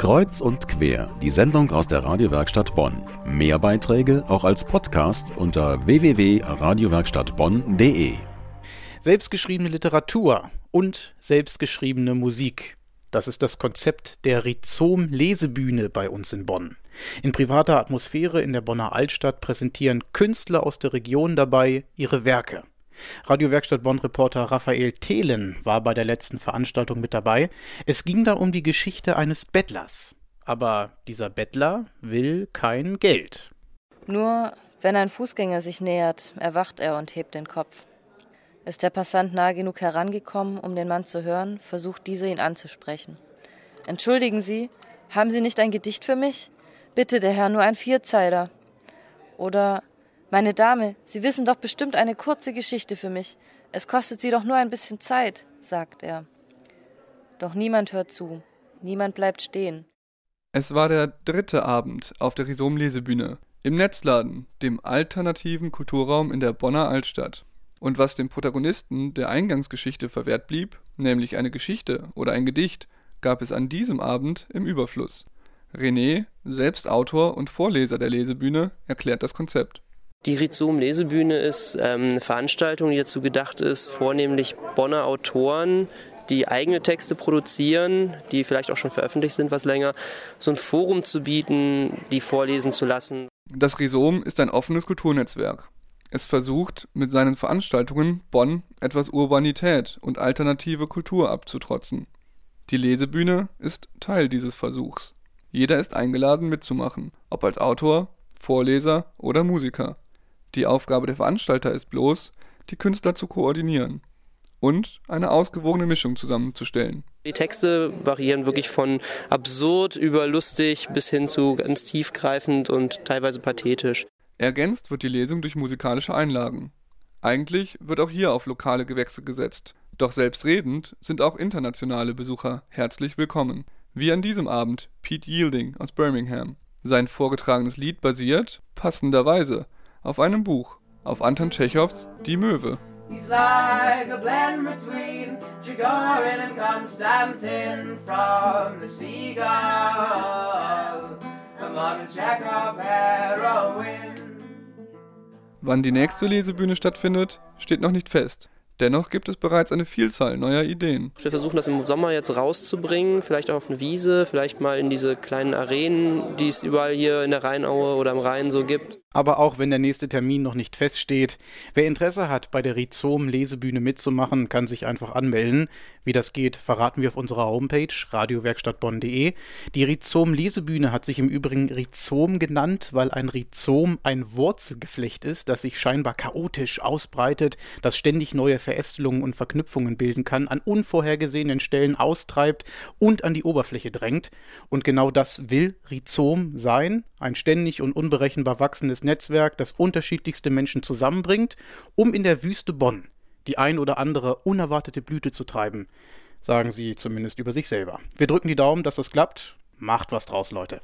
Kreuz und quer, die Sendung aus der Radiowerkstatt Bonn. Mehr Beiträge auch als Podcast unter www.radiowerkstattbonn.de. Selbstgeschriebene Literatur und selbstgeschriebene Musik. Das ist das Konzept der Rhizom Lesebühne bei uns in Bonn. In privater Atmosphäre in der Bonner Altstadt präsentieren Künstler aus der Region dabei ihre Werke. Radiowerkstatt Bonn-Reporter Raphael Thelen war bei der letzten Veranstaltung mit dabei. Es ging da um die Geschichte eines Bettlers. Aber dieser Bettler will kein Geld. Nur wenn ein Fußgänger sich nähert, erwacht er und hebt den Kopf. Ist der Passant nahe genug herangekommen, um den Mann zu hören, versucht dieser ihn anzusprechen. Entschuldigen Sie, haben Sie nicht ein Gedicht für mich? Bitte, der Herr, nur ein Vierzeiler. Oder meine Dame, Sie wissen doch bestimmt eine kurze Geschichte für mich. Es kostet Sie doch nur ein bisschen Zeit, sagt er. Doch niemand hört zu, niemand bleibt stehen. Es war der dritte Abend auf der Rhizom-Lesebühne, im Netzladen, dem alternativen Kulturraum in der Bonner Altstadt. Und was dem Protagonisten der Eingangsgeschichte verwehrt blieb, nämlich eine Geschichte oder ein Gedicht, gab es an diesem Abend im Überfluss. René, selbst Autor und Vorleser der Lesebühne, erklärt das Konzept. Die Rhizom Lesebühne ist ähm, eine Veranstaltung, die dazu gedacht ist, vornehmlich Bonner Autoren, die eigene Texte produzieren, die vielleicht auch schon veröffentlicht sind, was länger, so ein Forum zu bieten, die vorlesen zu lassen. Das Rhizom ist ein offenes Kulturnetzwerk. Es versucht, mit seinen Veranstaltungen Bonn etwas Urbanität und alternative Kultur abzutrotzen. Die Lesebühne ist Teil dieses Versuchs. Jeder ist eingeladen mitzumachen, ob als Autor, Vorleser oder Musiker. Die Aufgabe der Veranstalter ist bloß, die Künstler zu koordinieren und eine ausgewogene Mischung zusammenzustellen. Die Texte variieren wirklich von absurd über lustig bis hin zu ganz tiefgreifend und teilweise pathetisch. Ergänzt wird die Lesung durch musikalische Einlagen. Eigentlich wird auch hier auf lokale Gewächse gesetzt. Doch selbstredend sind auch internationale Besucher herzlich willkommen. Wie an diesem Abend Pete Yielding aus Birmingham. Sein vorgetragenes Lied basiert, passenderweise, auf einem Buch, auf Anton Tschechows Die Möwe. He's like a blend between Trigorin and Constantin from the seagull among Chekhov heroin. Wann die nächste Lesebühne stattfindet, steht noch nicht fest. Dennoch gibt es bereits eine Vielzahl neuer Ideen. Wir versuchen das im Sommer jetzt rauszubringen, vielleicht auch auf eine Wiese, vielleicht mal in diese kleinen Arenen, die es überall hier in der Rheinaue oder am Rhein so gibt. Aber auch wenn der nächste Termin noch nicht feststeht, wer Interesse hat, bei der Rhizom Lesebühne mitzumachen, kann sich einfach anmelden. Wie das geht, verraten wir auf unserer Homepage radiowerkstattbonn.de. Die Rhizom Lesebühne hat sich im Übrigen Rhizom genannt, weil ein Rhizom ein Wurzelgeflecht ist, das sich scheinbar chaotisch ausbreitet, das ständig neue Verästelungen und Verknüpfungen bilden kann, an unvorhergesehenen Stellen austreibt und an die Oberfläche drängt. Und genau das will Rhizom sein, ein ständig und unberechenbar wachsendes soziales Netzwerk, das unterschiedlichste Menschen zusammenbringt, um in der Wüste Bonn die ein oder andere unerwartete Blüte zu treiben, sagen sie zumindest über sich selber. Wir drücken die Daumen, dass das klappt. Macht was draus, Leute.